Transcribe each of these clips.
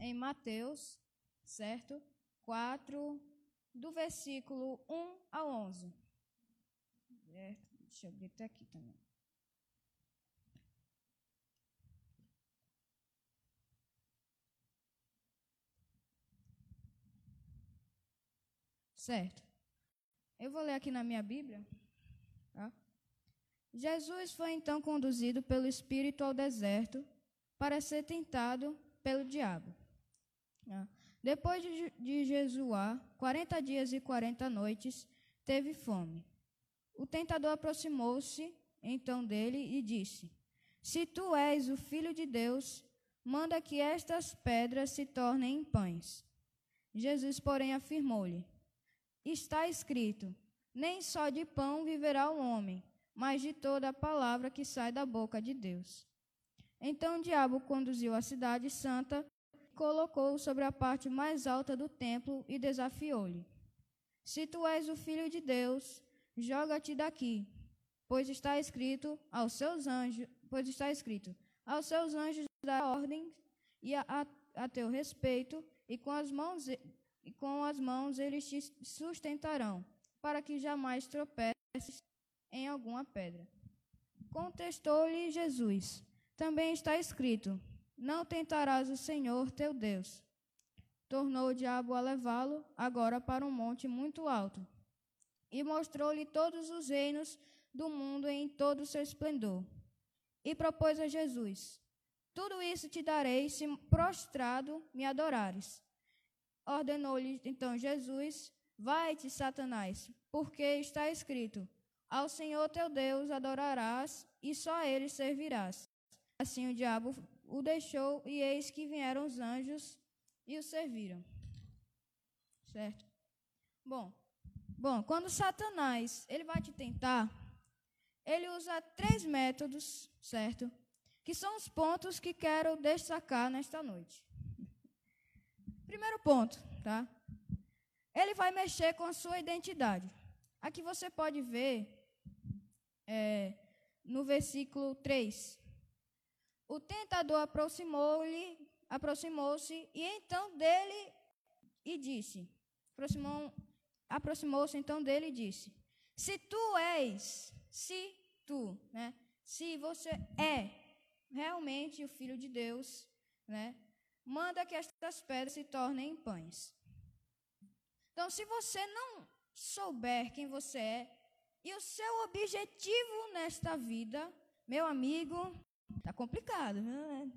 em Mateus, certo? 4, do versículo 1 ao 11. Certo? Deixa eu até aqui também. Certo. Eu vou ler aqui na minha Bíblia. Tá? Jesus foi então conduzido pelo Espírito ao deserto para ser tentado pelo diabo. Tá? Depois de, de jejuar 40 dias e 40 noites, teve fome. O tentador aproximou-se então dele e disse: Se tu és o filho de Deus, manda que estas pedras se tornem em pães. Jesus, porém, afirmou-lhe: Está escrito: Nem só de pão viverá o homem, mas de toda a palavra que sai da boca de Deus. Então o diabo conduziu a cidade santa colocou-o sobre a parte mais alta do templo e desafiou-lhe: Se tu és o filho de Deus, joga-te daqui, pois está escrito aos seus anjos, pois está escrito: aos seus anjos dá ordem e a, a, a teu respeito, e com as mãos e com as mãos eles te sustentarão, para que jamais tropeces em alguma pedra. Contestou-lhe Jesus: Também está escrito: não tentarás o Senhor teu Deus. Tornou o diabo a levá-lo agora para um monte muito alto e mostrou-lhe todos os reinos do mundo em todo o seu esplendor. E propôs a Jesus: Tudo isso te darei se prostrado me adorares. Ordenou-lhe então Jesus: Vai-te, Satanás, porque está escrito: Ao Senhor teu Deus adorarás e só a ele servirás. Assim o diabo o deixou, e eis que vieram os anjos e o serviram. Certo? Bom, bom, quando Satanás ele vai te tentar, ele usa três métodos, certo? Que são os pontos que quero destacar nesta noite. Primeiro ponto, tá? Ele vai mexer com a sua identidade. Aqui você pode ver é, no versículo 3, o tentador aproximou-lhe, aproximou-se e então dele e disse: aproximou, aproximou-se então dele e disse: Se tu és, se tu, né? Se você é realmente o filho de Deus, né? Manda que estas pedras se tornem em pães. Então, se você não souber quem você é e o seu objetivo nesta vida, meu amigo, Tá complicado. Né?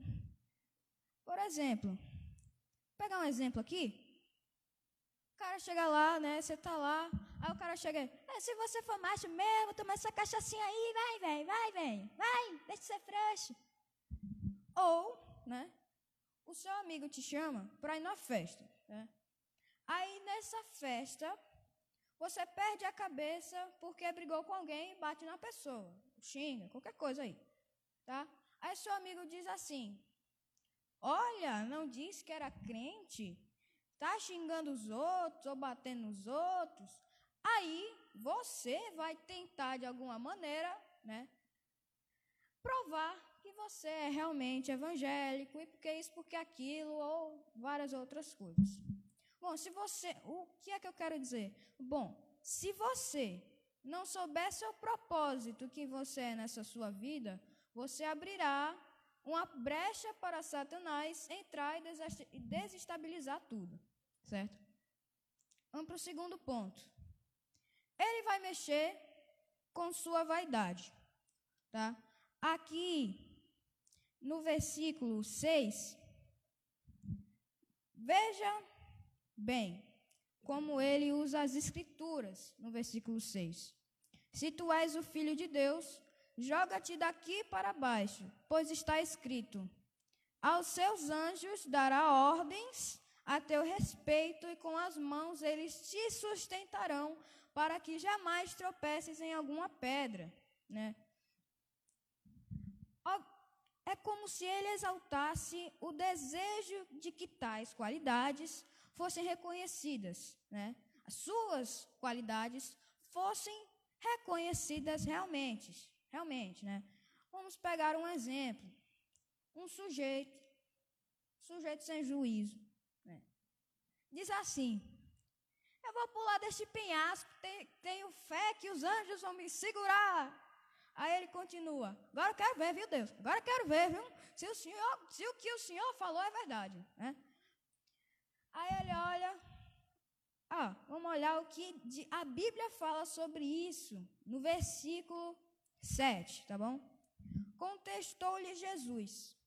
Por exemplo, vou pegar um exemplo aqui. O cara chega lá, né? Você tá lá, aí o cara chega, é, se você for macho mesmo, toma essa cachaçinha aí, vai, vem, vai, vem, vai, deixa de ser frouxo. Ou, né? O seu amigo te chama para ir na festa, né? Aí nessa festa, você perde a cabeça porque brigou com alguém e bate na pessoa, xinga, qualquer coisa aí, tá? Aí seu amigo diz assim: Olha, não disse que era crente? Tá xingando os outros ou batendo nos outros? Aí você vai tentar de alguma maneira, né, provar que você é realmente evangélico e porque isso, porque aquilo ou várias outras coisas. Bom, se você, o que é que eu quero dizer? Bom, se você não soubesse o propósito que você é nessa sua vida, você abrirá uma brecha para Satanás entrar e desestabilizar tudo, certo? Vamos para o segundo ponto. Ele vai mexer com sua vaidade, tá? Aqui, no versículo 6, veja bem como ele usa as escrituras no versículo 6. Se tu és o filho de Deus, Joga-te daqui para baixo, pois está escrito: Aos seus anjos dará ordens a teu respeito, e com as mãos eles te sustentarão, para que jamais tropeces em alguma pedra. Né? É como se ele exaltasse o desejo de que tais qualidades fossem reconhecidas, né? as suas qualidades fossem reconhecidas realmente. Realmente, né? Vamos pegar um exemplo. Um sujeito, sujeito sem juízo. Né? Diz assim: Eu vou pular deste penhasco, tenho fé que os anjos vão me segurar. Aí ele continua: Agora eu quero ver, viu, Deus? Agora eu quero ver, viu? Se o, senhor, se o que o Senhor falou é verdade. Né? Aí ele olha. Ah, vamos olhar o que a Bíblia fala sobre isso no versículo 7, tá bom? Contestou-lhe Jesus.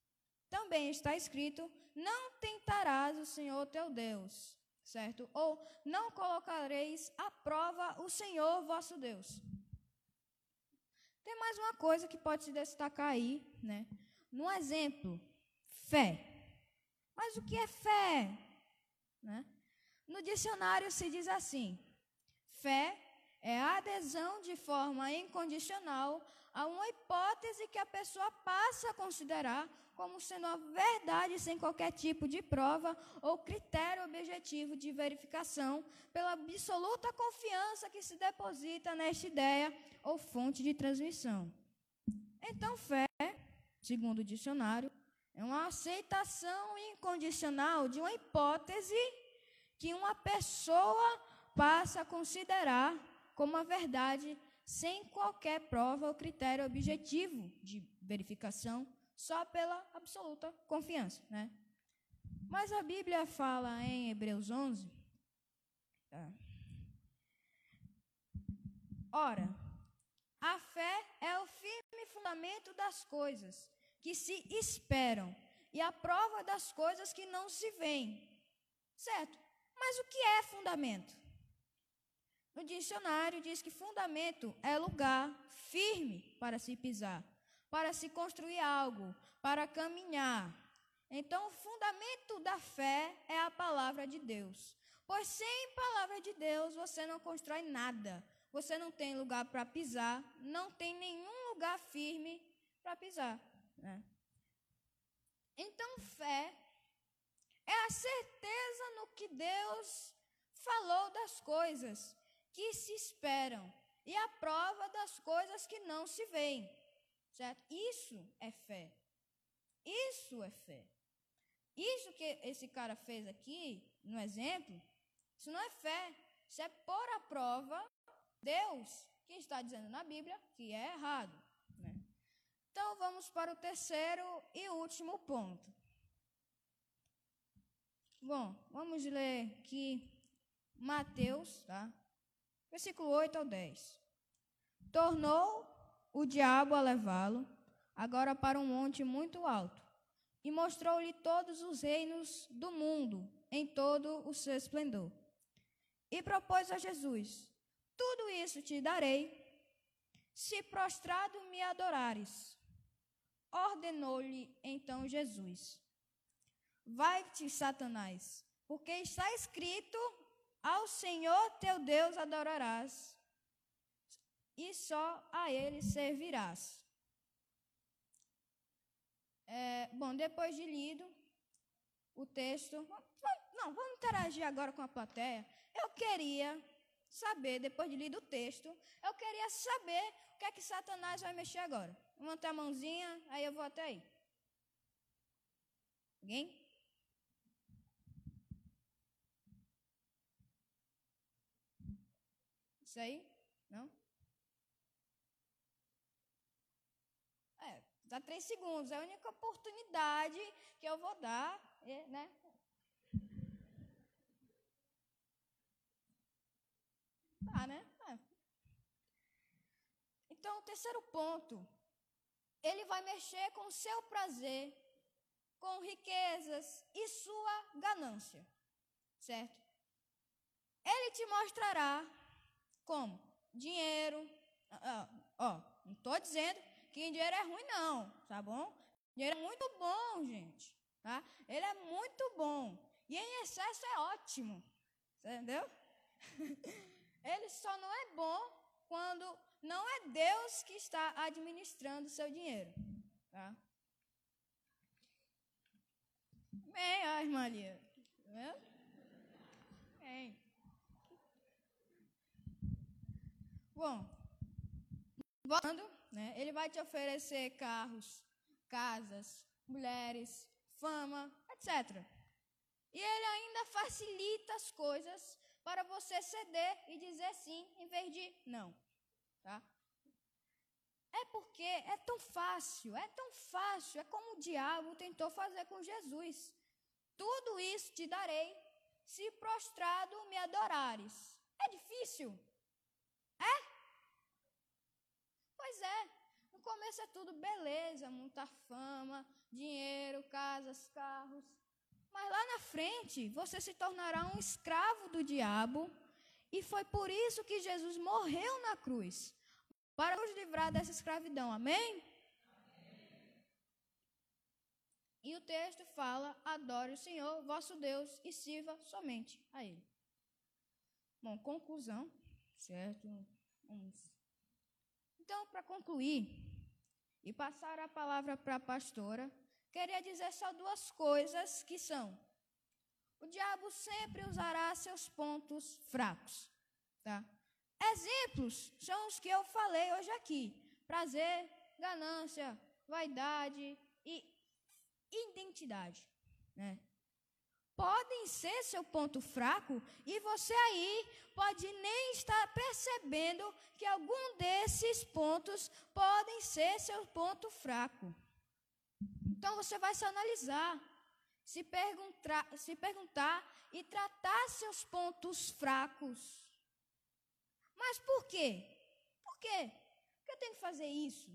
Também está escrito: Não tentarás o Senhor teu Deus, certo? Ou não colocareis à prova o Senhor vosso Deus. Tem mais uma coisa que pode se destacar aí, né? No exemplo, fé. Mas o que é fé? Né? No dicionário se diz assim: fé é a adesão de forma incondicional a uma hipótese que a pessoa passa a considerar como sendo a verdade sem qualquer tipo de prova ou critério objetivo de verificação, pela absoluta confiança que se deposita nesta ideia ou fonte de transmissão. Então, fé, segundo o dicionário, é uma aceitação incondicional de uma hipótese que uma pessoa passa a considerar como a verdade sem qualquer prova ou critério objetivo de verificação, só pela absoluta confiança, né? Mas a Bíblia fala em Hebreus 11, tá? Ora, a fé é o firme fundamento das coisas que se esperam e a prova das coisas que não se veem. Certo? Mas o que é fundamento? No dicionário diz que fundamento é lugar firme para se pisar, para se construir algo, para caminhar. Então, o fundamento da fé é a palavra de Deus. Pois sem palavra de Deus você não constrói nada. Você não tem lugar para pisar, não tem nenhum lugar firme para pisar. Né? Então, fé é a certeza no que Deus falou das coisas que se esperam e a prova das coisas que não se veem. Certo? Isso é fé. Isso é fé. Isso que esse cara fez aqui, no exemplo, isso não é fé. Isso é pôr à prova Deus, que está dizendo na Bíblia que é errado. Né? Então vamos para o terceiro e último ponto. Bom, vamos ler aqui Mateus, tá? Versículo 8 ao 10. Tornou o diabo a levá-lo, agora para um monte muito alto, e mostrou-lhe todos os reinos do mundo em todo o seu esplendor. E propôs a Jesus: Tudo isso te darei, se prostrado me adorares. Ordenou-lhe então Jesus: Vai-te, Satanás, porque está escrito: Ao Senhor teu Deus adorarás, e só a Ele servirás. É, bom, depois de lido o texto, não, vamos interagir agora com a plateia. Eu queria saber, depois de lido o texto, eu queria saber o que é que Satanás vai mexer agora. Levantar a mãozinha, aí eu vou até aí. Alguém? Isso aí? Não? É, dá três segundos. É a única oportunidade que eu vou dar, né? Tá, né? É. Então, o terceiro ponto, ele vai mexer com o seu prazer, com riquezas e sua ganância, certo? Ele te mostrará como? Dinheiro. Ó, ó não estou dizendo que dinheiro é ruim, não, tá bom? Dinheiro é muito bom, gente. Tá? Ele é muito bom. E em excesso é ótimo. Entendeu? Ele só não é bom quando não é Deus que está administrando o seu dinheiro. Tá? Bem, ó, irmã Lia. Tá Bem. Bom, voltando, né, ele vai te oferecer carros, casas, mulheres, fama, etc. E ele ainda facilita as coisas para você ceder e dizer sim em vez de não. Tá? É porque é tão fácil, é tão fácil, é como o diabo tentou fazer com Jesus. Tudo isso te darei, se prostrado me adorares. É difícil? É? Pois é. No começo é tudo beleza, muita fama, dinheiro, casas, carros. Mas lá na frente você se tornará um escravo do diabo. E foi por isso que Jesus morreu na cruz para nos livrar dessa escravidão. Amém? E o texto fala: adore o Senhor, vosso Deus, e sirva somente a Ele. Bom, conclusão, certo? Vamos. Então, para concluir e passar a palavra para a pastora, queria dizer só duas coisas que são: o diabo sempre usará seus pontos fracos, tá? Exemplos são os que eu falei hoje aqui: prazer, ganância, vaidade e identidade. Né? Podem ser seu ponto fraco e você aí pode nem estar percebendo que algum desses pontos podem ser seu ponto fraco. Então você vai se analisar, se perguntar, se perguntar e tratar seus pontos fracos. Mas por quê? Por quê? Por que eu tenho que fazer isso?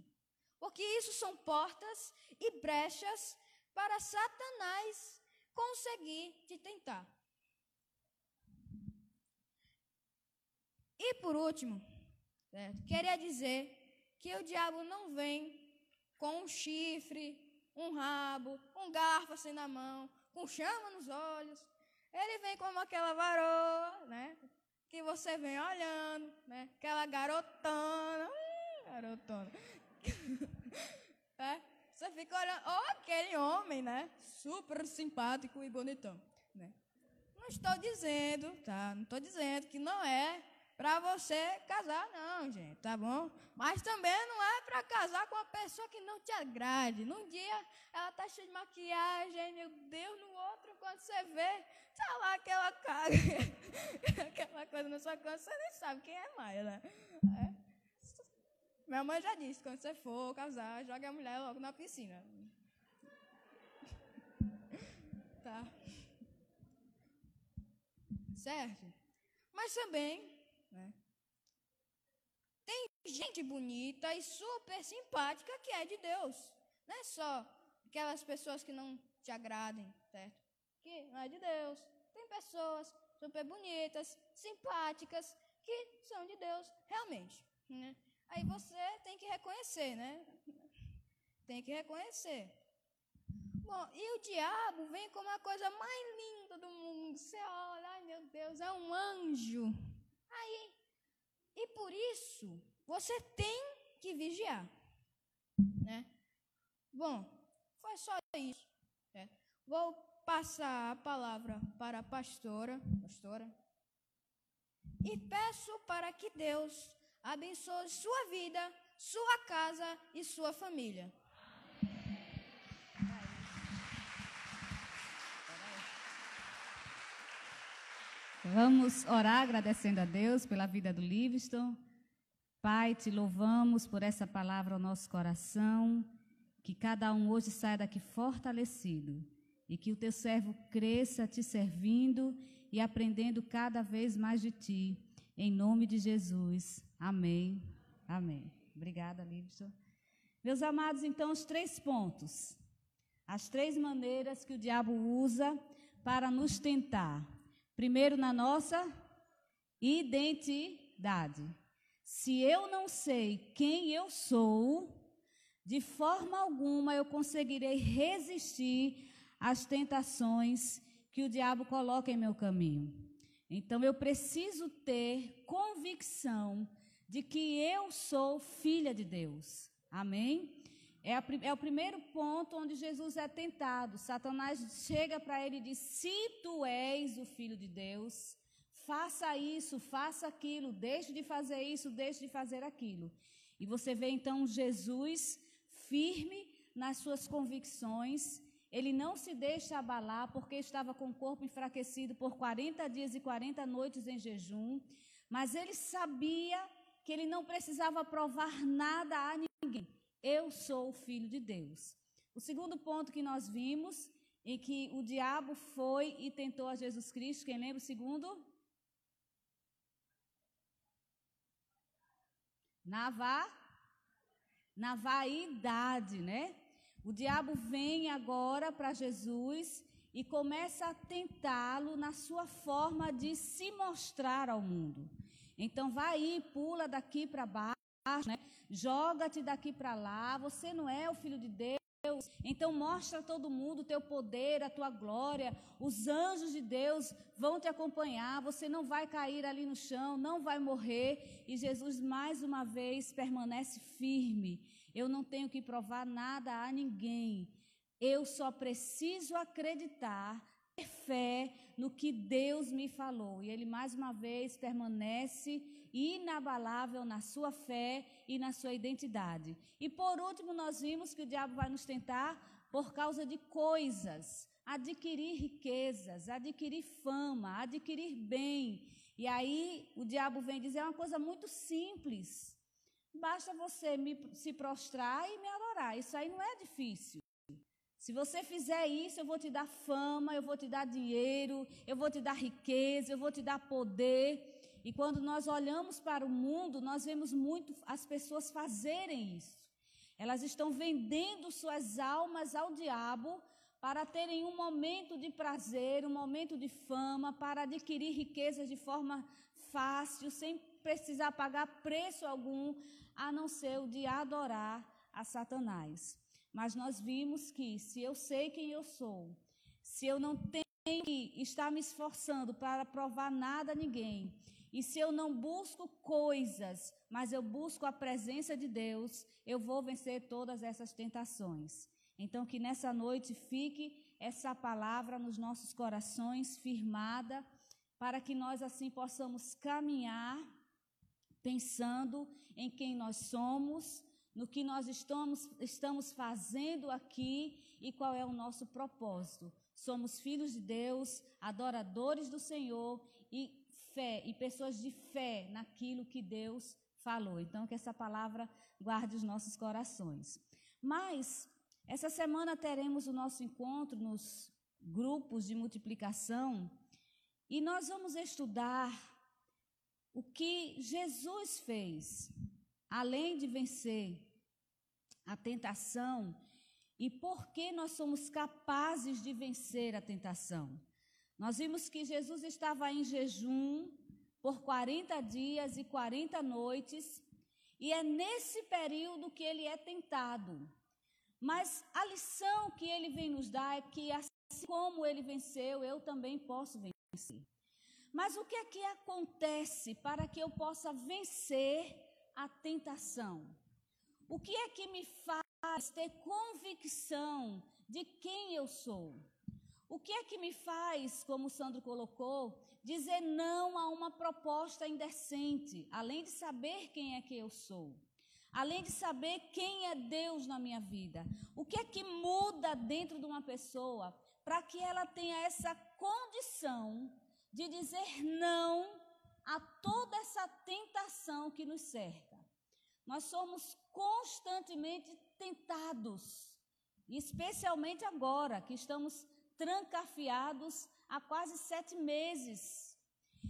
Porque isso são portas e brechas para Satanás conseguir te tentar. E por último, certo? queria dizer que o diabo não vem com um chifre, um rabo, um garfo assim na mão, com chama nos olhos. Ele vem como aquela varoa, né? que você vem olhando, né? Aquela garotona, hum, garotona. é, você fica olhando, oh, aquele homem, né? Super simpático e bonitão, né? Não estou dizendo, tá? Não estou dizendo que não é para você casar, não, gente, tá bom? Mas também não é para casar com uma pessoa que não te agrade. Num dia ela tá cheia de maquiagem, meu Deus, no outro, quando você vê, tá lá aquela cara, aquela coisa na sua cama, você nem sabe quem é mais, né? É. Minha mãe já disse, quando você for casar, jogue a mulher logo na piscina. Tá? Certo? Mas também né? Tem gente bonita e super simpática que é de Deus. Não é só aquelas pessoas que não te agradem, certo? Que não é de Deus. Tem pessoas super bonitas, simpáticas, que são de Deus realmente. Né? Aí você tem que reconhecer, né? Tem que reconhecer. Bom, e o diabo vem como a coisa mais linda do mundo. Você olha, ai meu Deus, é um anjo. Aí, e por isso, você tem que vigiar, né? Bom, foi só isso. Né? Vou passar a palavra para a pastora, pastora, e peço para que Deus abençoe sua vida, sua casa e sua família. Vamos orar agradecendo a Deus pela vida do Livingston. Pai, te louvamos por essa palavra ao nosso coração. Que cada um hoje saia daqui fortalecido e que o teu servo cresça te servindo e aprendendo cada vez mais de ti. Em nome de Jesus. Amém. Amém. Obrigada, Livingston. Meus amados, então, os três pontos. As três maneiras que o diabo usa para nos tentar. Primeiro, na nossa identidade. Se eu não sei quem eu sou, de forma alguma eu conseguirei resistir às tentações que o diabo coloca em meu caminho. Então eu preciso ter convicção de que eu sou filha de Deus. Amém? É, a, é, o primeiro ponto onde Jesus é tentado. Satanás chega para ele e diz: Se tu és o filho de Deus, faça isso, faça aquilo, deixe de fazer isso, deixe de fazer aquilo. E você vê então Jesus firme nas suas convicções Ele não se deixa abalar porque estava com o corpo enfraquecido por 40 dias e 40 noites em jejum, mas ele sabia que ele não precisava provar nada a ninguém. Eu sou o filho de Deus. O segundo ponto que nós vimos, em que o diabo foi e tentou a Jesus Cristo, quem lembra o segundo? Na, va, na vaidade, né? O diabo vem agora para Jesus e começa a tentá-lo na sua forma de se mostrar ao mundo. Então vai aí, pula daqui para baixo, né? joga-te daqui para lá, você não é o filho de Deus. Então mostra a todo mundo o teu poder, a tua glória. Os anjos de Deus vão te acompanhar. Você não vai cair ali no chão, não vai morrer. E Jesus mais uma vez permanece firme. Eu não tenho que provar nada a ninguém. Eu só preciso acreditar, ter fé no que Deus me falou. E ele mais uma vez permanece inabalável na sua fé e na sua identidade. E por último, nós vimos que o diabo vai nos tentar por causa de coisas, adquirir riquezas, adquirir fama, adquirir bem. E aí o diabo vem dizer uma coisa muito simples. Basta você me, se prostrar e me adorar. Isso aí não é difícil. Se você fizer isso, eu vou te dar fama, eu vou te dar dinheiro, eu vou te dar riqueza, eu vou te dar poder. E quando nós olhamos para o mundo, nós vemos muito as pessoas fazerem isso. Elas estão vendendo suas almas ao diabo para terem um momento de prazer, um momento de fama, para adquirir riquezas de forma fácil, sem precisar pagar preço algum, a não ser o de adorar a Satanás. Mas nós vimos que se eu sei quem eu sou, se eu não tenho que estar me esforçando para provar nada a ninguém, e se eu não busco coisas, mas eu busco a presença de Deus, eu vou vencer todas essas tentações. Então, que nessa noite fique essa palavra nos nossos corações, firmada, para que nós assim possamos caminhar pensando em quem nós somos, no que nós estamos, estamos fazendo aqui e qual é o nosso propósito. Somos filhos de Deus, adoradores do Senhor e fé e pessoas de fé naquilo que Deus falou. Então, que essa palavra guarde os nossos corações. Mas, essa semana teremos o nosso encontro nos grupos de multiplicação e nós vamos estudar o que Jesus fez, além de vencer a tentação e por que nós somos capazes de vencer a tentação. Nós vimos que Jesus estava em jejum por 40 dias e 40 noites, e é nesse período que ele é tentado. Mas a lição que ele vem nos dar é que, assim como ele venceu, eu também posso vencer. Mas o que é que acontece para que eu possa vencer a tentação? O que é que me faz ter convicção de quem eu sou? O que é que me faz, como o Sandro colocou, dizer não a uma proposta indecente, além de saber quem é que eu sou? Além de saber quem é Deus na minha vida, o que é que muda dentro de uma pessoa para que ela tenha essa condição de dizer não a toda essa tentação que nos cerca? Nós somos constantemente tentados, especialmente agora que estamos trancafiados há quase sete meses.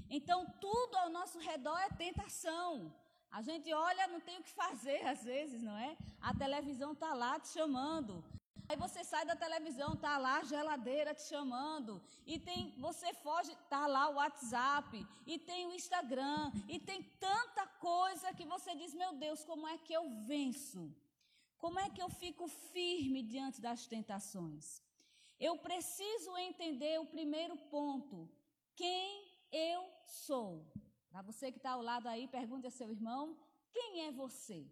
Então, tudo ao nosso redor é tentação. A gente olha, não tem o que fazer às vezes, não é? A televisão está lá te chamando. Aí você sai da televisão, tá lá a geladeira te chamando, e tem, você foge, tá lá o WhatsApp, e tem o Instagram, e tem tanta coisa que você diz, meu Deus, como é que eu venço? Como é que eu fico firme diante das tentações? Eu preciso entender o primeiro ponto: quem eu sou. Para você que está ao lado aí, pergunte a seu irmão: quem é você?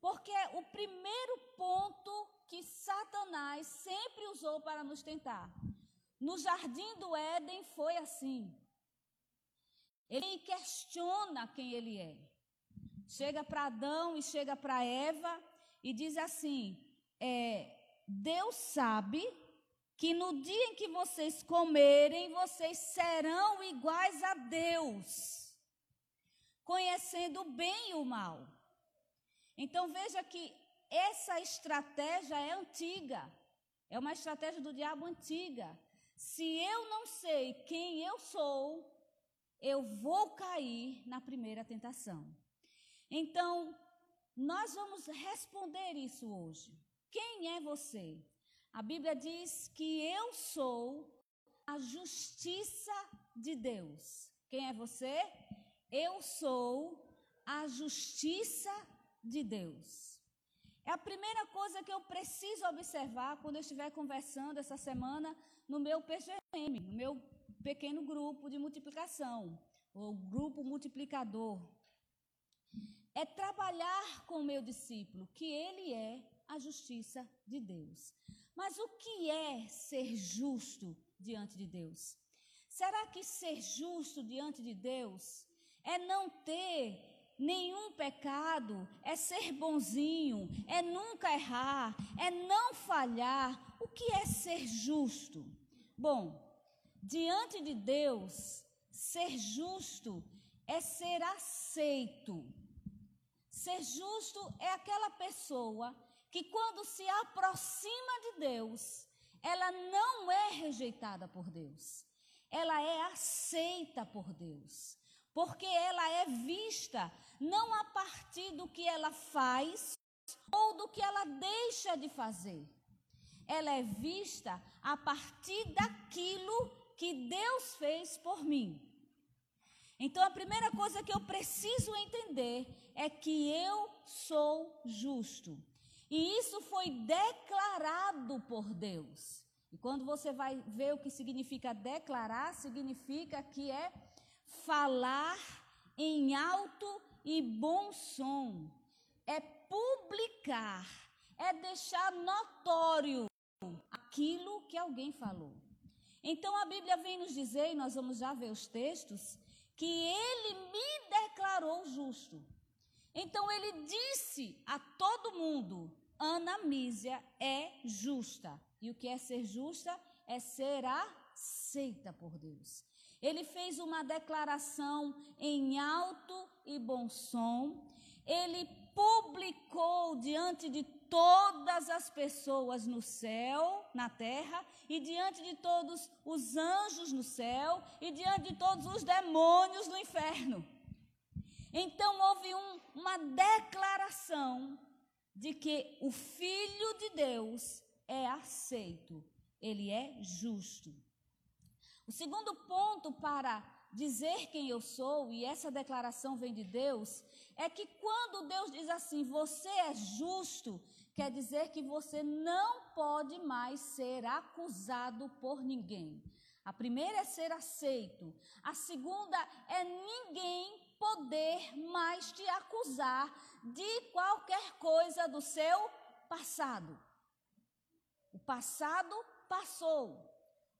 Porque o primeiro ponto que Satanás sempre usou para nos tentar. No jardim do Éden foi assim. Ele questiona quem ele é. Chega para Adão e chega para Eva e diz assim: é, Deus sabe que no dia em que vocês comerem, vocês serão iguais a Deus, conhecendo o bem e o mal. Então veja que essa estratégia é antiga, é uma estratégia do diabo antiga. Se eu não sei quem eu sou, eu vou cair na primeira tentação. Então, nós vamos responder isso hoje. Quem é você? A Bíblia diz que eu sou a justiça de Deus. Quem é você? Eu sou a justiça de Deus. É a primeira coisa que eu preciso observar quando eu estiver conversando essa semana no meu PGM, no meu pequeno grupo de multiplicação, ou grupo multiplicador. É trabalhar com o meu discípulo, que ele é a justiça de Deus. Mas o que é ser justo diante de Deus? Será que ser justo diante de Deus é não ter nenhum pecado, é ser bonzinho, é nunca errar, é não falhar? O que é ser justo? Bom, diante de Deus, ser justo é ser aceito. Ser justo é aquela pessoa que quando se aproxima de Deus, ela não é rejeitada por Deus. Ela é aceita por Deus. Porque ela é vista não a partir do que ela faz ou do que ela deixa de fazer. Ela é vista a partir daquilo que Deus fez por mim. Então a primeira coisa que eu preciso entender é que eu sou justo. E isso foi declarado por Deus. E quando você vai ver o que significa declarar, significa que é falar em alto e bom som, é publicar, é deixar notório aquilo que alguém falou. Então a Bíblia vem nos dizer, e nós vamos já ver os textos, que ele me declarou justo. Então ele disse a todo mundo: Ana Mísia é justa. E o que é ser justa? É ser aceita por Deus. Ele fez uma declaração em alto e bom som. Ele publicou diante de todas as pessoas no céu, na terra, e diante de todos os anjos no céu, e diante de todos os demônios no inferno. Então houve um, uma declaração de que o Filho de Deus é aceito, ele é justo. O segundo ponto para dizer quem eu sou, e essa declaração vem de Deus, é que quando Deus diz assim, você é justo, quer dizer que você não pode mais ser acusado por ninguém. A primeira é ser aceito, a segunda é ninguém poder mais te acusar de qualquer coisa do seu passado. O passado passou.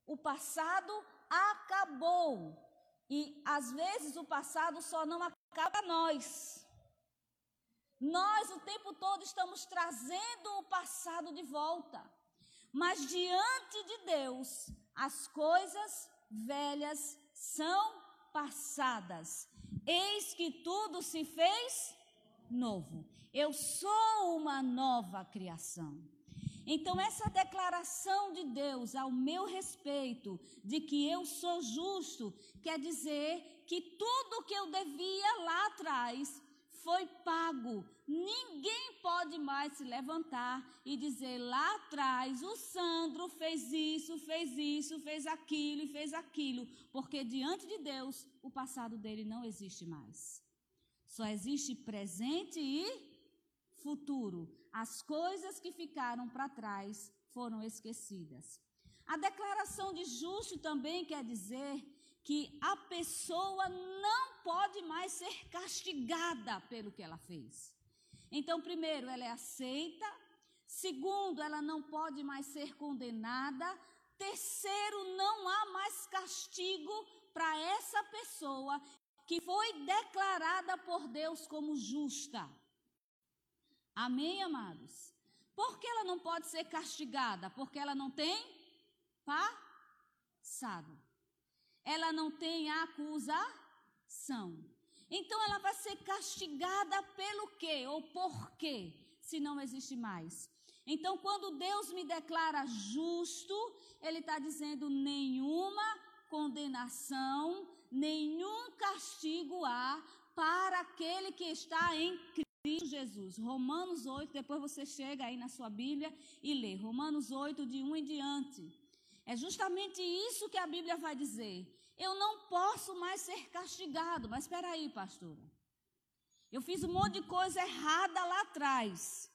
O passado acabou. E às vezes o passado só não acaba nós. Nós o tempo todo estamos trazendo o passado de volta. Mas diante de Deus, as coisas velhas são passadas. Eis que tudo se fez novo. Eu sou uma nova criação. Então, essa declaração de Deus ao meu respeito, de que eu sou justo, quer dizer que tudo que eu devia lá atrás foi pago. Ninguém pode mais se levantar e dizer lá atrás o Sandro fez isso, fez isso, fez aquilo e fez aquilo, porque diante de Deus o passado dele não existe mais. Só existe presente e futuro. As coisas que ficaram para trás foram esquecidas. A declaração de justo também quer dizer que a pessoa não pode mais ser castigada pelo que ela fez. Então, primeiro, ela é aceita. Segundo, ela não pode mais ser condenada. Terceiro, não há mais castigo para essa pessoa que foi declarada por Deus como justa. Amém, amados? Por que ela não pode ser castigada? Porque ela não tem passado. Ela não tem acusação. Então ela vai ser castigada pelo quê ou por quê, se não existe mais. Então, quando Deus me declara justo, Ele está dizendo nenhuma condenação, nenhum castigo há para aquele que está em Cristo Jesus. Romanos 8, depois você chega aí na sua Bíblia e lê. Romanos 8, de 1 em diante. É justamente isso que a Bíblia vai dizer. Eu não posso mais ser castigado. Mas espera aí, pastora. Eu fiz um monte de coisa errada lá atrás.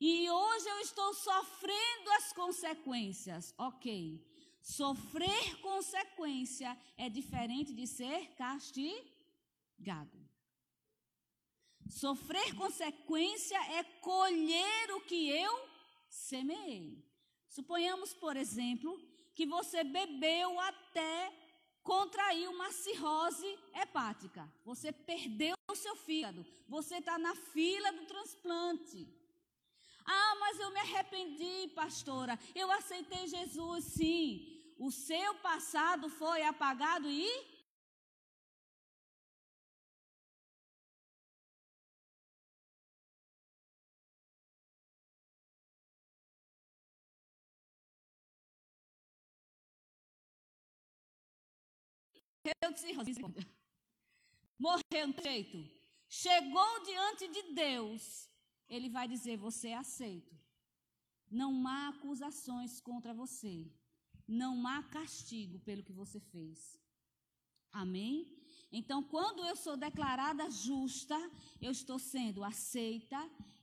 E hoje eu estou sofrendo as consequências. Ok. Sofrer consequência é diferente de ser castigado. Sofrer consequência é colher o que eu semeei. Suponhamos, por exemplo, que você bebeu até contrair uma cirrose hepática. Você perdeu o seu fígado. Você está na fila do transplante. Ah, mas eu me arrependi, pastora. Eu aceitei Jesus, sim. O seu passado foi apagado e morreu no jeito. Chegou diante de Deus ele vai dizer: Você é aceito. Não há acusações contra você. Não há castigo pelo que você fez. Amém? Então, quando eu sou declarada justa, eu estou sendo aceita,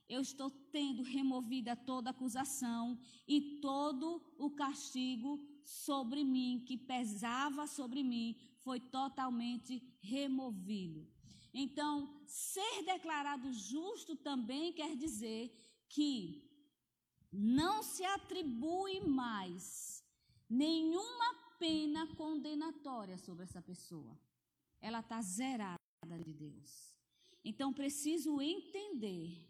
eu estou tendo removida toda acusação e todo o castigo sobre mim, que pesava sobre mim, foi totalmente removido. Então, ser declarado justo também quer dizer que não se atribui mais nenhuma pena condenatória sobre essa pessoa. Ela está zerada de Deus. Então, preciso entender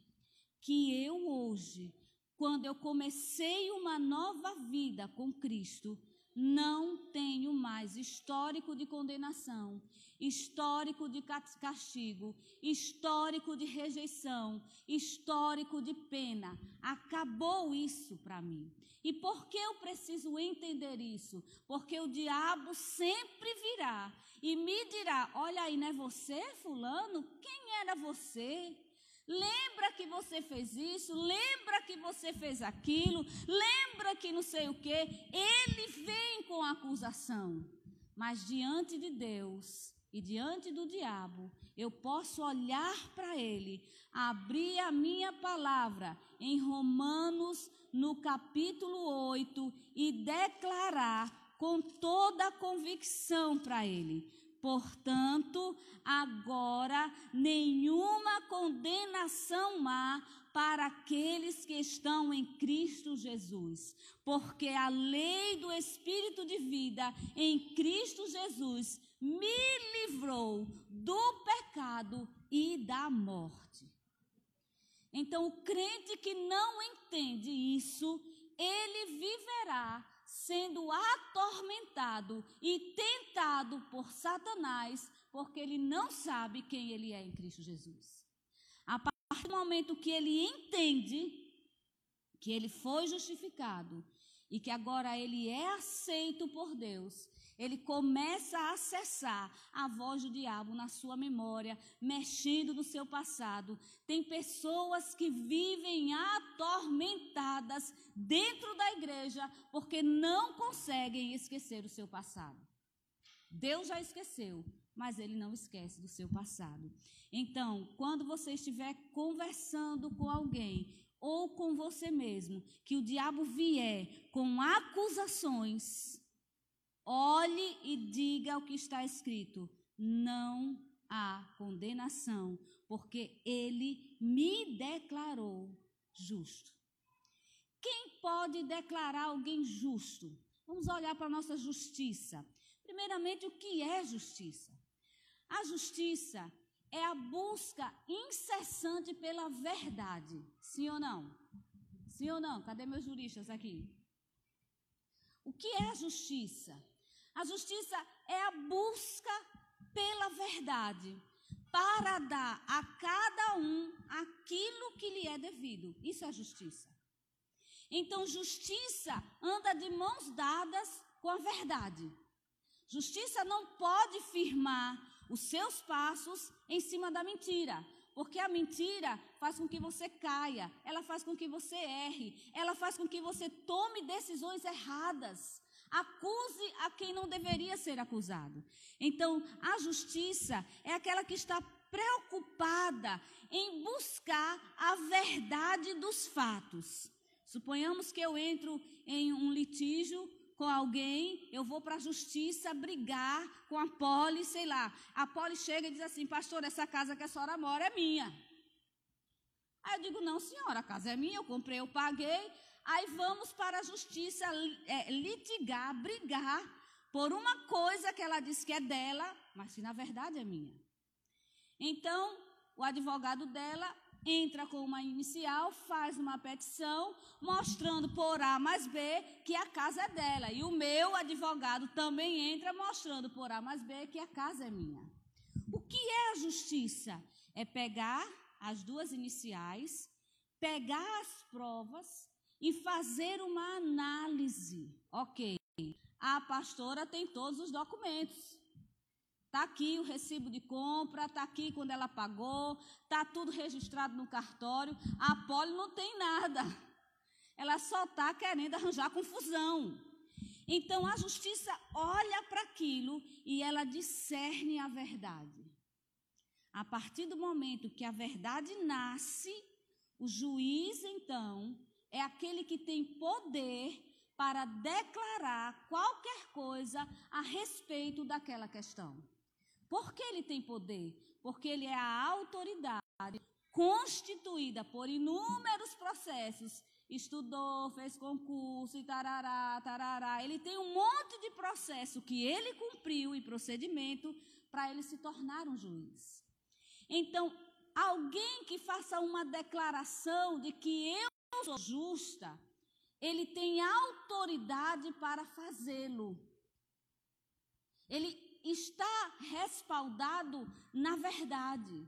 que eu hoje, quando eu comecei uma nova vida com Cristo, não tenho mais histórico de condenação, histórico de castigo, histórico de rejeição, histórico de pena. Acabou isso para mim. E por que eu preciso entender isso? Porque o diabo sempre virá e me dirá: Olha aí, não é você, Fulano? Quem era você? Lembra que você fez isso? Lembra que você fez aquilo? Lembra que não sei o quê? Ele vem com acusação. Mas diante de Deus e diante do diabo, eu posso olhar para ele, abrir a minha palavra em Romanos, no capítulo 8, e declarar com toda a convicção para ele: Portanto, agora nenhuma condenação há para aqueles que estão em Cristo Jesus, porque a lei do Espírito de vida em Cristo Jesus me livrou do pecado e da morte. Então, o crente que não entende isso, ele viverá sendo atormentado e tentado por Satanás, porque ele não sabe quem ele é em Cristo Jesus. A partir do momento que ele entende que ele foi justificado e que agora ele é aceito por Deus, ele começa a acessar a voz do diabo na sua memória, mexendo no seu passado. Tem pessoas que vivem atormentadas dentro da igreja porque não conseguem esquecer o seu passado. Deus já esqueceu, mas ele não esquece do seu passado. Então, quando você estiver conversando com alguém ou com você mesmo, que o diabo vier com acusações, Olhe e diga o que está escrito: não há condenação, porque ele me declarou justo. Quem pode declarar alguém justo? Vamos olhar para a nossa justiça. Primeiramente, o que é justiça? A justiça é a busca incessante pela verdade, sim ou não? Sim ou não? Cadê meus juristas aqui? O que é a justiça? A justiça é a busca pela verdade, para dar a cada um aquilo que lhe é devido. Isso é justiça. Então, justiça anda de mãos dadas com a verdade. Justiça não pode firmar os seus passos em cima da mentira. Porque a mentira faz com que você caia, ela faz com que você erre, ela faz com que você tome decisões erradas, acuse a quem não deveria ser acusado. Então, a justiça é aquela que está preocupada em buscar a verdade dos fatos. Suponhamos que eu entro em um litígio com alguém, eu vou para a justiça brigar com a Poli, sei lá. A Poli chega e diz assim: Pastor, essa casa que a senhora mora é minha. Aí eu digo: Não, senhora, a casa é minha, eu comprei, eu paguei. Aí vamos para a justiça é, litigar, brigar por uma coisa que ela diz que é dela, mas que na verdade é minha. Então, o advogado dela entra com uma inicial, faz uma petição, mostrando por A mais B que a casa é dela. E o meu advogado também entra mostrando por A mais B que a casa é minha. O que é a justiça? É pegar as duas iniciais, pegar as provas e fazer uma análise. Ok, a pastora tem todos os documentos. Está aqui o recibo de compra, está aqui quando ela pagou, está tudo registrado no cartório. A Poli não tem nada. Ela só está querendo arranjar confusão. Então a justiça olha para aquilo e ela discerne a verdade. A partir do momento que a verdade nasce, o juiz então é aquele que tem poder para declarar qualquer coisa a respeito daquela questão. Por que ele tem poder? Porque ele é a autoridade constituída por inúmeros processos. Estudou, fez concurso e tarará, tarará. Ele tem um monte de processo que ele cumpriu e procedimento para ele se tornar um juiz. Então, alguém que faça uma declaração de que eu sou justa, ele tem autoridade para fazê-lo. Ele está respaldado na verdade.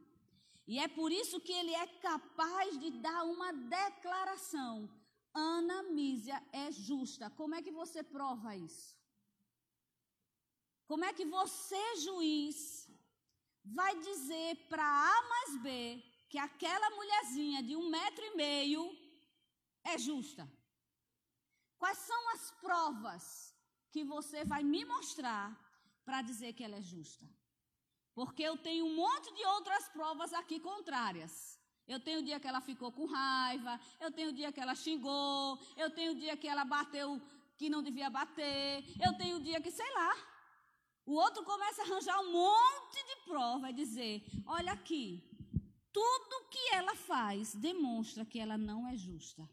E é por isso que ele é capaz de dar uma declaração. Ana Mísia é justa. Como é que você prova isso? Como é que você, juiz, vai dizer para A mais B que aquela mulherzinha de um metro e meio é justa? Quais são as provas que você vai me mostrar para dizer que ela é justa. Porque eu tenho um monte de outras provas aqui contrárias. Eu tenho o dia que ela ficou com raiva, eu tenho o dia que ela xingou, eu tenho o dia que ela bateu que não devia bater, eu tenho o dia que, sei lá. O outro começa a arranjar um monte de prova e dizer: olha aqui, tudo que ela faz demonstra que ela não é justa.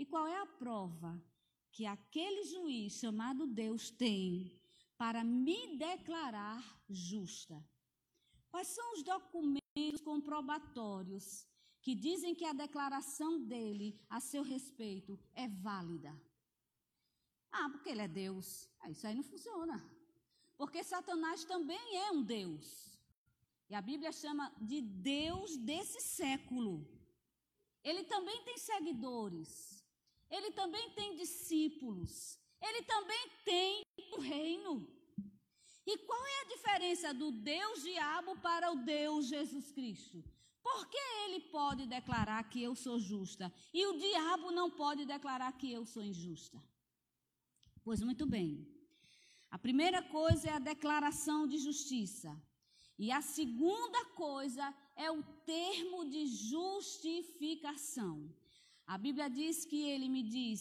E qual é a prova que aquele juiz chamado Deus tem para me declarar justa. Quais são os documentos comprobatórios que dizem que a declaração dele a seu respeito é válida? Ah, porque ele é Deus. Ah, isso aí não funciona. Porque Satanás também é um Deus. E a Bíblia chama de Deus desse século. Ele também tem seguidores. Ele também tem discípulos. Ele também tem o reino. E qual é a diferença do Deus diabo para o Deus Jesus Cristo? Por que ele pode declarar que eu sou justa e o diabo não pode declarar que eu sou injusta? Pois muito bem. A primeira coisa é a declaração de justiça. E a segunda coisa é o termo de justificação. A Bíblia diz que ele me diz: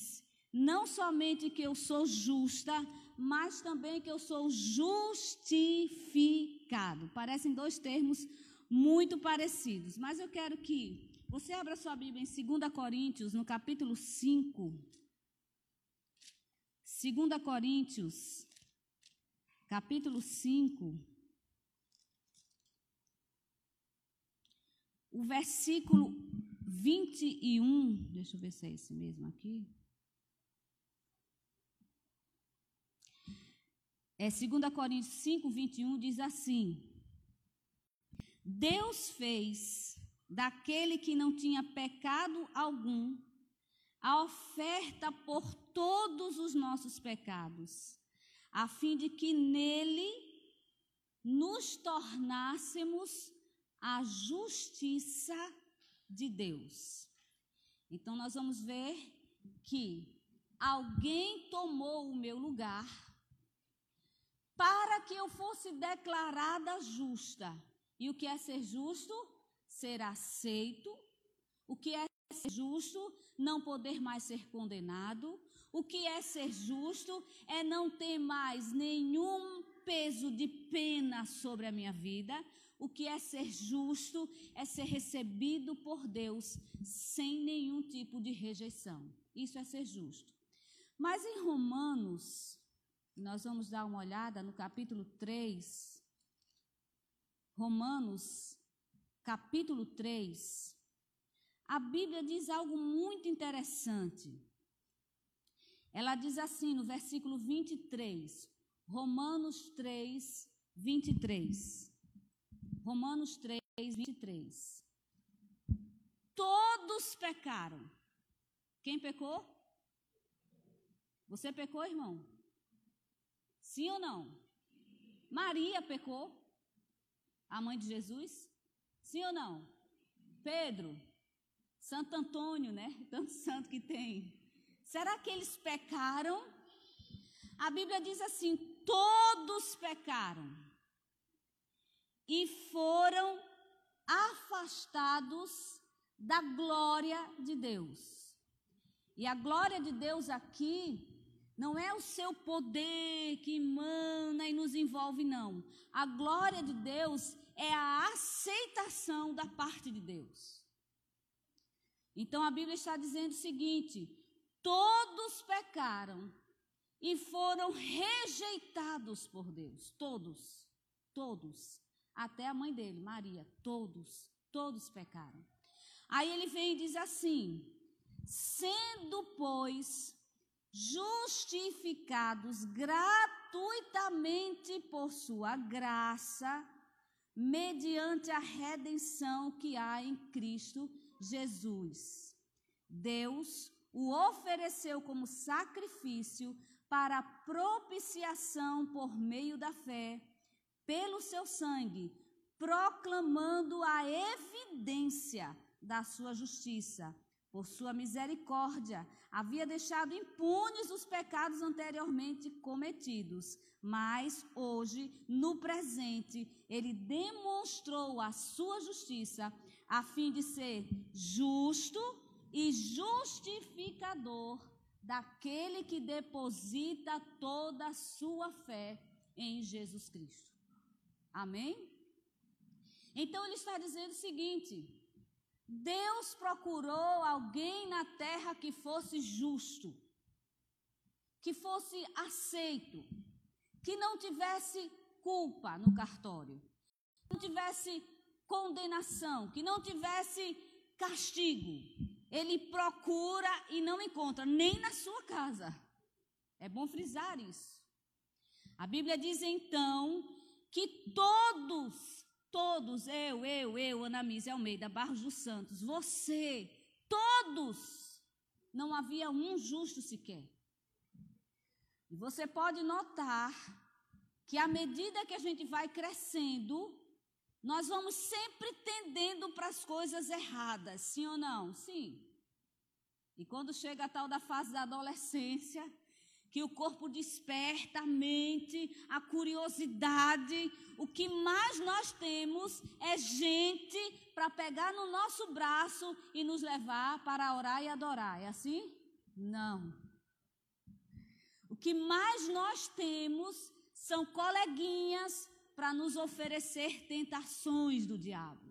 não somente que eu sou justa, mas também que eu sou justificado. Parecem dois termos muito parecidos, mas eu quero que você abra sua Bíblia em 2 Coríntios, no capítulo 5. 2 Coríntios, capítulo 5. O versículo 21, deixa eu ver se é esse mesmo aqui. É 2 Coríntios 5, 21 diz assim: Deus fez daquele que não tinha pecado algum a oferta por todos os nossos pecados, a fim de que nele nos tornássemos a justiça de Deus. Então nós vamos ver que alguém tomou o meu lugar para que eu fosse declarada justa. E o que é ser justo? Ser aceito. O que é ser justo? Não poder mais ser condenado. O que é ser justo? É não ter mais nenhum peso de pena sobre a minha vida. O que é ser justo é ser recebido por Deus sem nenhum tipo de rejeição. Isso é ser justo. Mas em Romanos, nós vamos dar uma olhada no capítulo 3. Romanos, capítulo 3. A Bíblia diz algo muito interessante. Ela diz assim no versículo 23. Romanos 3, 23. Romanos 3, 23. Todos pecaram. Quem pecou? Você pecou, irmão? Sim ou não? Maria pecou? A mãe de Jesus? Sim ou não? Pedro? Santo Antônio, né? Tanto santo que tem. Será que eles pecaram? A Bíblia diz assim: todos pecaram e foram afastados da glória de Deus. E a glória de Deus aqui não é o seu poder que emana e nos envolve, não. A glória de Deus é a aceitação da parte de Deus. Então a Bíblia está dizendo o seguinte: todos pecaram e foram rejeitados por Deus. Todos, todos. Até a mãe dele, Maria, todos, todos pecaram. Aí ele vem e diz assim: sendo, pois, justificados gratuitamente por sua graça, mediante a redenção que há em Cristo Jesus. Deus o ofereceu como sacrifício para propiciação por meio da fé, pelo seu sangue, proclamando a evidência da sua justiça por sua misericórdia, havia deixado impunes os pecados anteriormente cometidos, mas hoje, no presente, ele demonstrou a sua justiça, a fim de ser justo e justificador daquele que deposita toda a sua fé em Jesus Cristo. Amém? Então ele está dizendo o seguinte: Deus procurou alguém na terra que fosse justo, que fosse aceito, que não tivesse culpa no cartório, que não tivesse condenação, que não tivesse castigo. Ele procura e não encontra, nem na sua casa. É bom frisar isso. A Bíblia diz então que todos Todos, eu, eu, eu, Anamise Almeida, Barros dos Santos, você, todos, não havia um justo sequer. E você pode notar que à medida que a gente vai crescendo, nós vamos sempre tendendo para as coisas erradas, sim ou não? Sim. E quando chega a tal da fase da adolescência, que o corpo desperta a mente, a curiosidade. O que mais nós temos é gente para pegar no nosso braço e nos levar para orar e adorar. É assim? Não. O que mais nós temos são coleguinhas para nos oferecer tentações do diabo.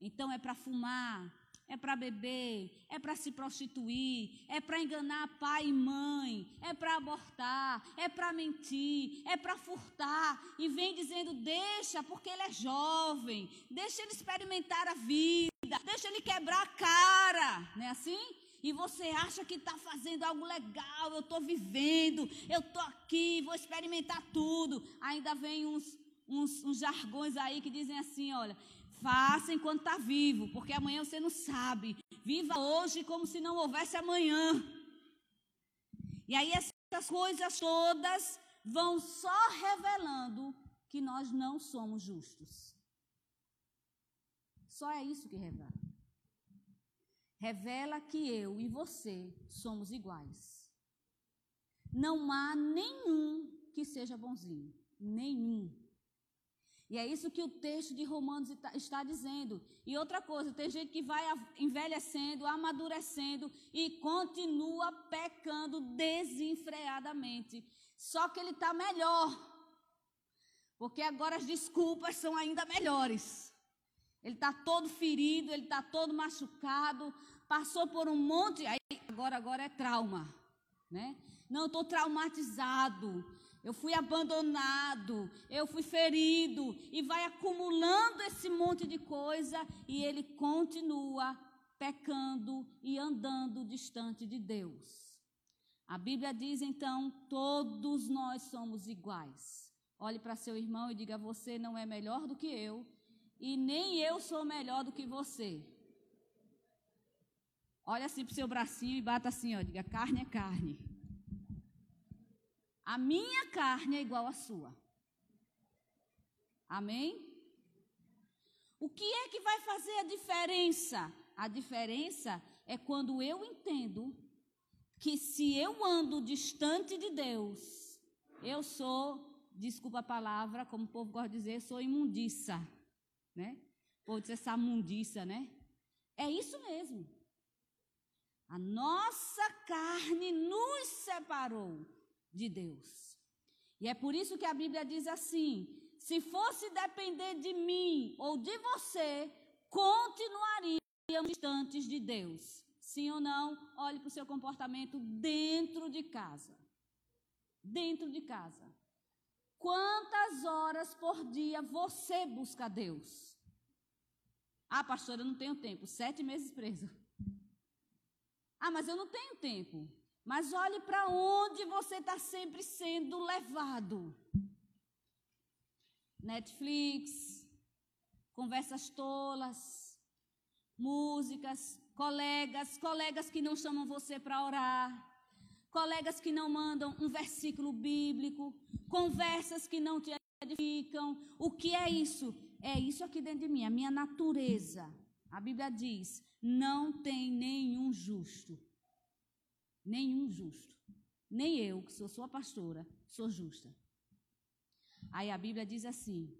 Então é para fumar, é para beber, é para se prostituir, é para enganar pai e mãe, é para abortar, é para mentir, é para furtar e vem dizendo: deixa, porque ele é jovem, deixa ele experimentar a vida. deixa ele quebrar a cara, não é assim? E você acha que está fazendo algo legal, eu estou vivendo, eu estou aqui, vou experimentar tudo. Ainda vem uns, uns, uns jargões aí que dizem assim: olha, faça enquanto está vivo, porque amanhã você não sabe. Viva hoje como se não houvesse amanhã. E aí essas coisas todas vão só revelando que nós não somos justos. Só é isso que revela. Revela que eu e você somos iguais. Não há nenhum que seja bonzinho. Nenhum. E é isso que o texto de Romanos está dizendo. E outra coisa, tem gente que vai envelhecendo, amadurecendo e continua pecando desenfreadamente. Só que ele está melhor. Porque agora as desculpas são ainda melhores. Ele está todo ferido, ele está todo machucado, passou por um monte. Aí, agora, agora é trauma, né? Não, estou traumatizado. Eu fui abandonado, eu fui ferido e vai acumulando esse monte de coisa e ele continua pecando e andando distante de Deus. A Bíblia diz então: todos nós somos iguais. Olhe para seu irmão e diga: Você não é melhor do que eu, e nem eu sou melhor do que você. Olha assim para o seu bracinho e bata assim: ó, Diga: Carne é carne. A minha carne é igual à sua. Amém? O que é que vai fazer a diferença? A diferença é quando eu entendo que se eu ando distante de Deus, eu sou desculpa a palavra, como o povo gosta de dizer, sou imundiça, né? O povo diz essa mundiça, né? É isso mesmo. A nossa carne nos separou de Deus. E é por isso que a Bíblia diz assim: se fosse depender de mim ou de você, continuaríamos distantes de Deus. Sim ou não? Olhe para o seu comportamento dentro de casa. Dentro de casa. Quantas horas por dia você busca Deus? Ah, pastora, eu não tenho tempo. Sete meses presa. Ah, mas eu não tenho tempo. Mas olhe para onde você está sempre sendo levado. Netflix, conversas tolas, músicas, colegas, colegas que não chamam você para orar, colegas que não mandam um versículo bíblico, conversas que não te edificam. O que é isso? É isso aqui dentro de mim, a minha natureza. A Bíblia diz: não tem nenhum justo. Nenhum justo. Nem eu, que sou sua pastora, sou justa. Aí a Bíblia diz assim: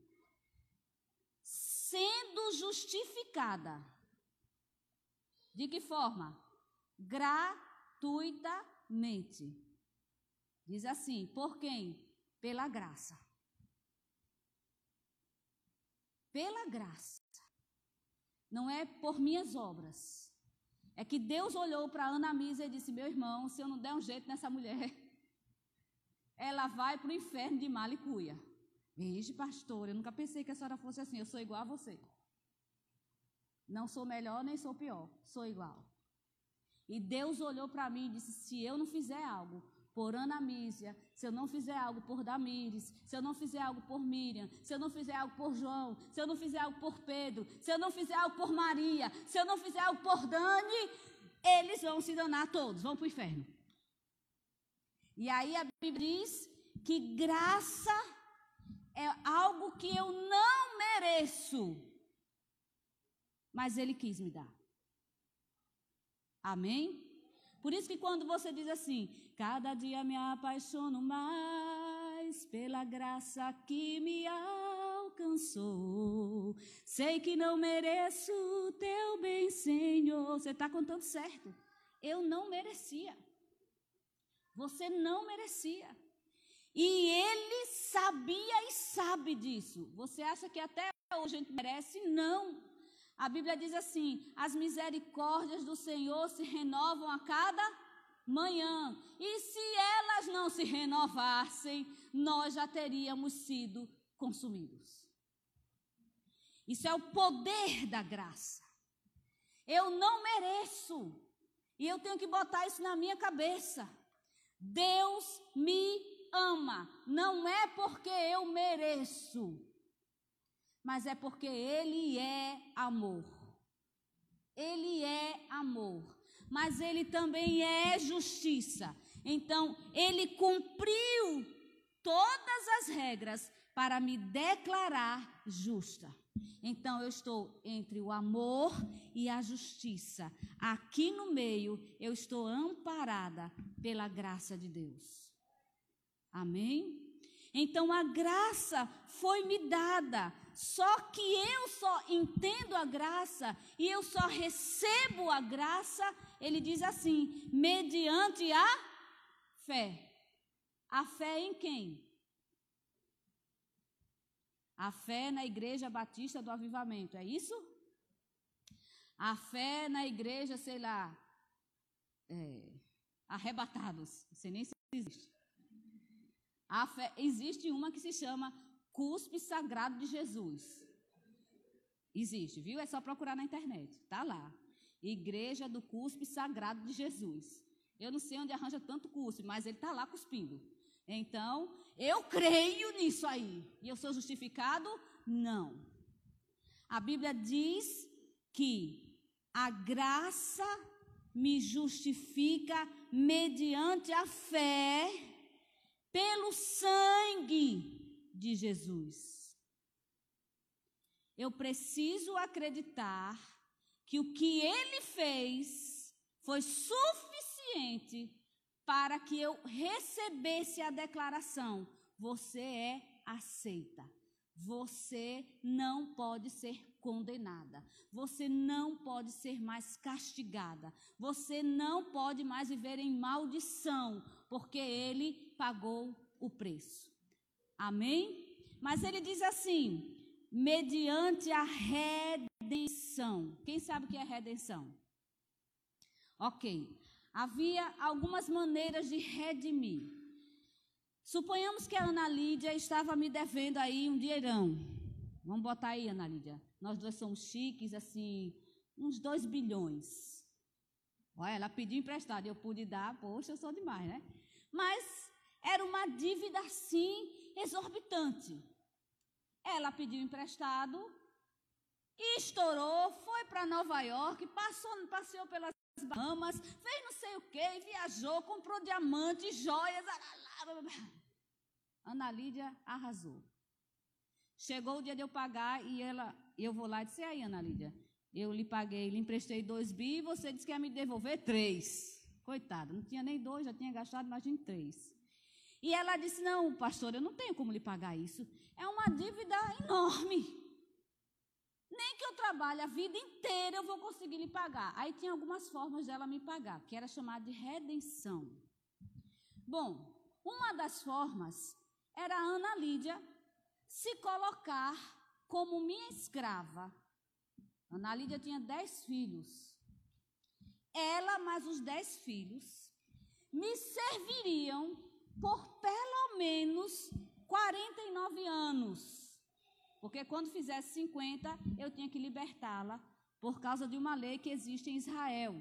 sendo justificada. De que forma? Gratuitamente. Diz assim: por quem? Pela graça. Pela graça. Não é por minhas obras. É que Deus olhou para Ana Misa e disse: Meu irmão, se eu não der um jeito nessa mulher, ela vai para o inferno de malicuia. Veja, pastor, eu nunca pensei que a senhora fosse assim. Eu sou igual a você. Não sou melhor nem sou pior. Sou igual. E Deus olhou para mim e disse: Se eu não fizer algo, por Ana Mísia, se eu não fizer algo por Damires, se eu não fizer algo por Miriam, se eu não fizer algo por João, se eu não fizer algo por Pedro, se eu não fizer algo por Maria, se eu não fizer algo por Dani, eles vão se danar todos, vão para o inferno. E aí a Bíblia diz que graça é algo que eu não mereço, mas Ele quis me dar. Amém? Por isso que quando você diz assim, cada dia me apaixono mais pela graça que me alcançou. Sei que não mereço teu bem, Senhor. Você está contando certo. Eu não merecia. Você não merecia. E ele sabia e sabe disso. Você acha que até hoje a gente merece? Não. A Bíblia diz assim: as misericórdias do Senhor se renovam a cada manhã. E se elas não se renovassem, nós já teríamos sido consumidos. Isso é o poder da graça. Eu não mereço. E eu tenho que botar isso na minha cabeça. Deus me ama. Não é porque eu mereço, mas é porque Ele é amor. Ele é amor. Mas Ele também é justiça. Então, Ele cumpriu todas as regras para me declarar justa. Então eu estou entre o amor e a justiça. Aqui no meio eu estou amparada pela graça de Deus. Amém? Então a graça foi me dada. Só que eu só entendo a graça e eu só recebo a graça, ele diz assim, mediante a fé. A fé em quem? A fé na Igreja Batista do Avivamento, é isso? A fé na igreja, sei lá, é, arrebatados, não nem se existe. A fé, existe uma que se chama Cuspe Sagrado de Jesus. Existe, viu? É só procurar na internet. Tá lá. Igreja do Cuspe Sagrado de Jesus. Eu não sei onde arranja tanto cuspe, mas ele está lá cuspindo. Então, eu creio nisso aí. E eu sou justificado? Não. A Bíblia diz que a graça me justifica mediante a fé pelo sangue de Jesus. Eu preciso acreditar que o que ele fez foi suficiente para que eu recebesse a declaração: você é aceita. Você não pode ser condenada. Você não pode ser mais castigada. Você não pode mais viver em maldição, porque ele pagou o preço. Amém? Mas ele diz assim: mediante a redenção. Quem sabe o que é redenção? Ok havia algumas maneiras de redimir. Suponhamos que a Ana Lídia estava me devendo aí um dinheirão. Vamos botar aí, Ana Lídia. Nós dois somos chiques, assim, uns dois bilhões. Olha, ela pediu emprestado, eu pude dar, poxa, eu sou demais, né? Mas era uma dívida, assim, exorbitante. Ela pediu emprestado, estourou, foi para Nova York, passou, passeou pelas Bahamas, fez não sei o que, viajou, comprou diamantes, joias. Ana Lídia arrasou. Chegou o dia de eu pagar e ela, eu vou lá e disse, aí, Ana Lídia, eu lhe paguei, lhe emprestei dois bi e você disse que ia me devolver três. Coitada, não tinha nem dois, já tinha gastado, imagine três. E ela disse, não, pastor, eu não tenho como lhe pagar isso. É uma dívida enorme. Nem que eu trabalhe a vida inteira eu vou conseguir lhe pagar. Aí tinha algumas formas dela me pagar, que era chamada de redenção. Bom, uma das formas era a Ana Lídia se colocar como minha escrava. Ana Lídia tinha dez filhos. Ela mais os dez filhos me serviriam por pelo menos 49 anos. Porque quando fizesse 50, eu tinha que libertá-la por causa de uma lei que existe em Israel.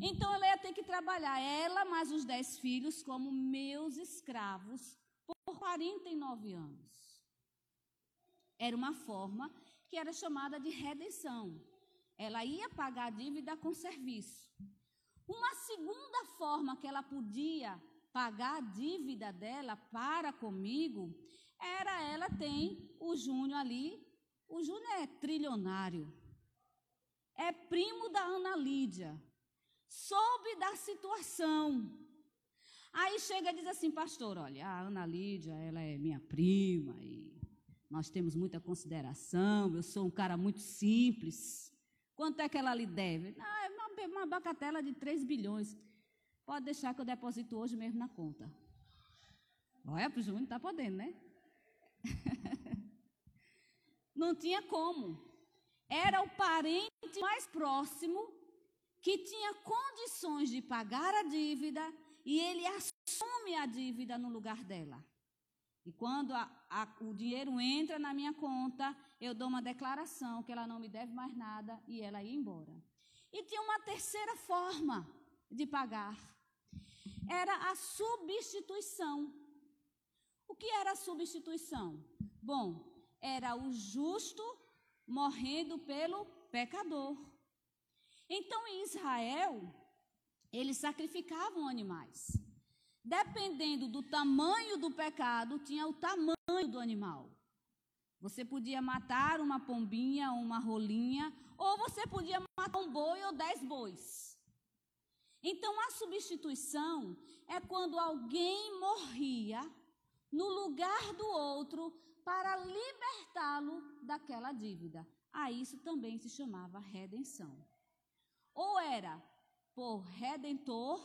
Então ela ia ter que trabalhar, ela mais os dez filhos, como meus escravos por 49 anos. Era uma forma que era chamada de redenção. Ela ia pagar a dívida com serviço. Uma segunda forma que ela podia pagar a dívida dela para comigo era ela tem o Júnior ali. O Júnior é trilionário. É primo da Ana Lídia. Soube da situação. Aí chega e diz assim, pastor, olha, a Ana Lídia, ela é minha prima e nós temos muita consideração, eu sou um cara muito simples. Quanto é que ela lhe deve? Ah, é uma, uma bacatela de 3 bilhões. Pode deixar que eu deposito hoje mesmo na conta. Olha, para o Júnior está podendo, né? Não tinha como. Era o parente mais próximo que tinha condições de pagar a dívida e ele assume a dívida no lugar dela. E quando a, a, o dinheiro entra na minha conta, eu dou uma declaração que ela não me deve mais nada e ela ia embora. E tinha uma terceira forma de pagar. Era a substituição. O que era a substituição? Bom, era o justo morrendo pelo pecador. Então, em Israel, eles sacrificavam animais. Dependendo do tamanho do pecado, tinha o tamanho do animal. Você podia matar uma pombinha uma rolinha, ou você podia matar um boi ou dez bois. Então, a substituição é quando alguém morria no lugar do outro para libertá-lo daquela dívida. A isso também se chamava redenção. Ou era por redentor,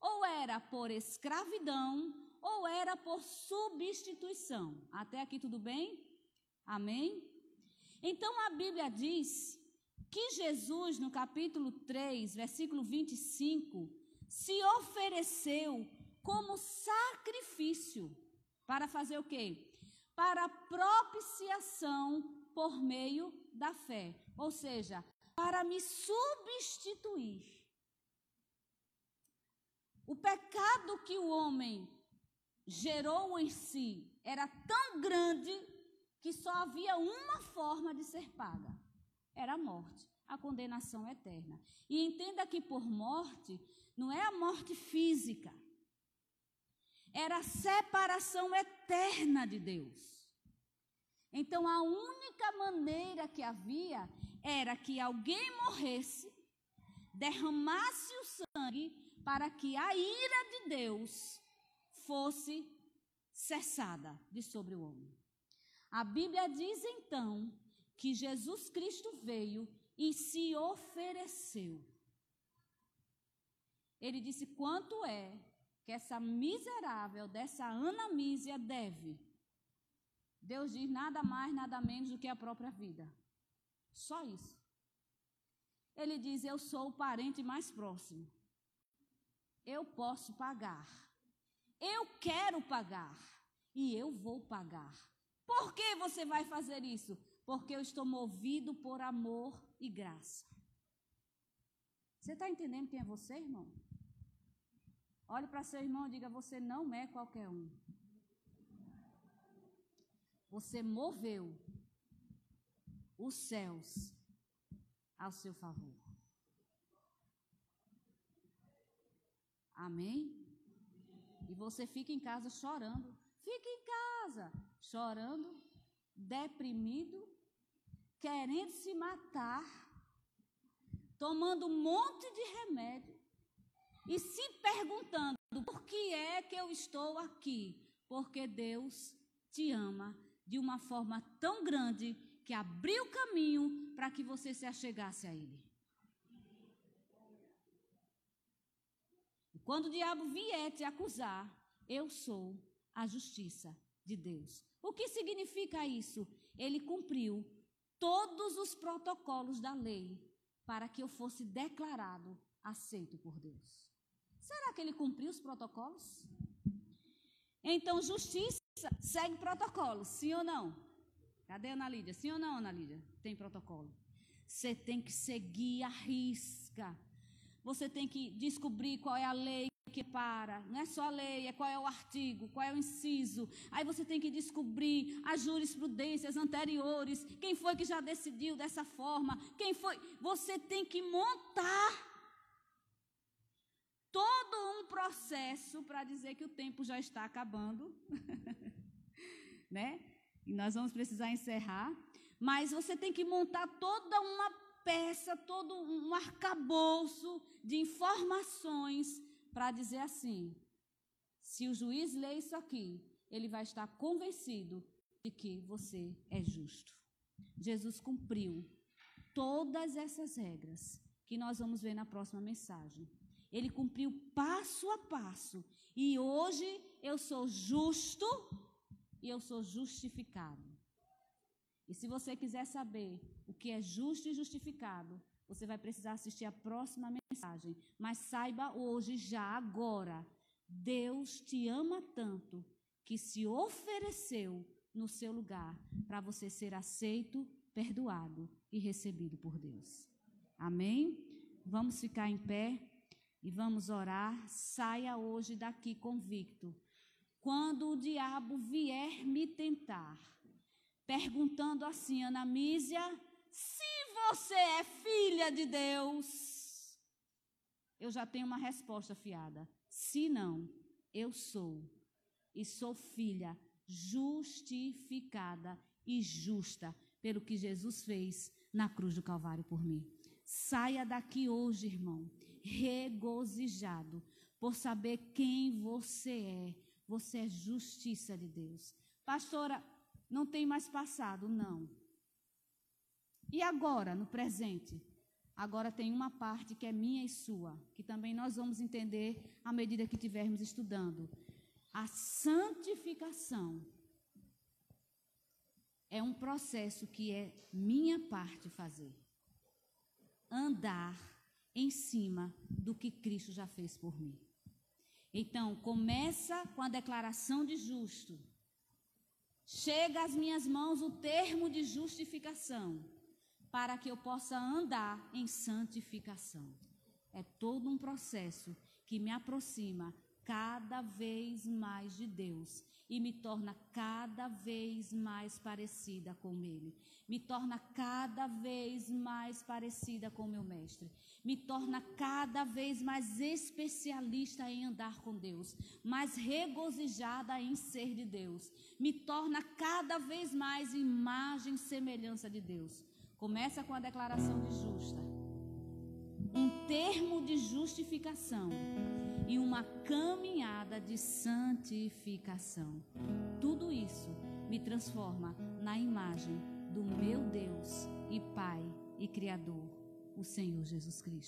ou era por escravidão, ou era por substituição. Até aqui tudo bem? Amém? Então a Bíblia diz que Jesus, no capítulo 3, versículo 25, se ofereceu como sacrifício para fazer o quê? Para propiciação por meio da fé. Ou seja, para me substituir. O pecado que o homem gerou em si era tão grande que só havia uma forma de ser paga: era a morte, a condenação eterna. E entenda que por morte não é a morte física, era a separação eterna de Deus. Então a única maneira que havia era que alguém morresse, derramasse o sangue para que a ira de Deus fosse cessada de sobre o homem. A Bíblia diz então que Jesus Cristo veio e se ofereceu. Ele disse: quanto é que essa miserável dessa anamísia deve? Deus diz nada mais, nada menos do que a própria vida. Só isso. Ele diz: Eu sou o parente mais próximo. Eu posso pagar. Eu quero pagar. E eu vou pagar. Por que você vai fazer isso? Porque eu estou movido por amor e graça. Você está entendendo quem é você, irmão? Olhe para seu irmão e diga: Você não é qualquer um. Você moveu os céus ao seu favor. Amém? E você fica em casa chorando. Fica em casa chorando, deprimido, querendo se matar, tomando um monte de remédio e se perguntando: por que é que eu estou aqui? Porque Deus te ama de uma forma tão grande que abriu caminho para que você se achegasse a Ele. Quando o diabo vier te acusar, eu sou a justiça de Deus. O que significa isso? Ele cumpriu todos os protocolos da lei para que eu fosse declarado aceito por Deus. Será que ele cumpriu os protocolos? Então, justiça segue protocolos, sim ou não? Cadê a Ana Lídia? Sim ou não, Ana Lídia? Tem protocolo. Você tem que seguir a risca. Você tem que descobrir qual é a lei que para. Não é só a lei, é qual é o artigo, qual é o inciso. Aí você tem que descobrir as jurisprudências anteriores. Quem foi que já decidiu dessa forma? Quem foi? Você tem que montar todo um processo para dizer que o tempo já está acabando. né? E nós vamos precisar encerrar. Mas você tem que montar toda uma peça, todo um arcabouço de informações para dizer assim: se o juiz lê isso aqui, ele vai estar convencido de que você é justo. Jesus cumpriu todas essas regras que nós vamos ver na próxima mensagem. Ele cumpriu passo a passo. E hoje eu sou justo e eu sou justificado. E se você quiser saber o que é justo e justificado, você vai precisar assistir a próxima mensagem. Mas saiba hoje, já agora, Deus te ama tanto que se ofereceu no seu lugar para você ser aceito, perdoado e recebido por Deus. Amém? Vamos ficar em pé e vamos orar. Saia hoje daqui convicto. Quando o diabo vier me tentar, perguntando assim, Ana Mísia, se você é filha de Deus, eu já tenho uma resposta fiada. Se não, eu sou. E sou filha justificada e justa pelo que Jesus fez na cruz do Calvário por mim. Saia daqui hoje, irmão, regozijado por saber quem você é. Você é justiça de Deus. Pastora, não tem mais passado, não. E agora, no presente? Agora tem uma parte que é minha e sua, que também nós vamos entender à medida que estivermos estudando. A santificação é um processo que é minha parte fazer. Andar em cima do que Cristo já fez por mim. Então, começa com a declaração de justo. Chega às minhas mãos o termo de justificação para que eu possa andar em santificação. É todo um processo que me aproxima cada vez mais de Deus e me torna cada vez mais parecida com Ele. Me torna cada vez mais parecida com meu Mestre. Me torna cada vez mais especialista em andar com Deus, mais regozijada em ser de Deus. Me torna cada vez mais imagem e semelhança de Deus. Começa com a declaração de justa, um termo de justificação e uma caminhada de santificação. Tudo isso me transforma na imagem do meu Deus e Pai e Criador, o Senhor Jesus Cristo.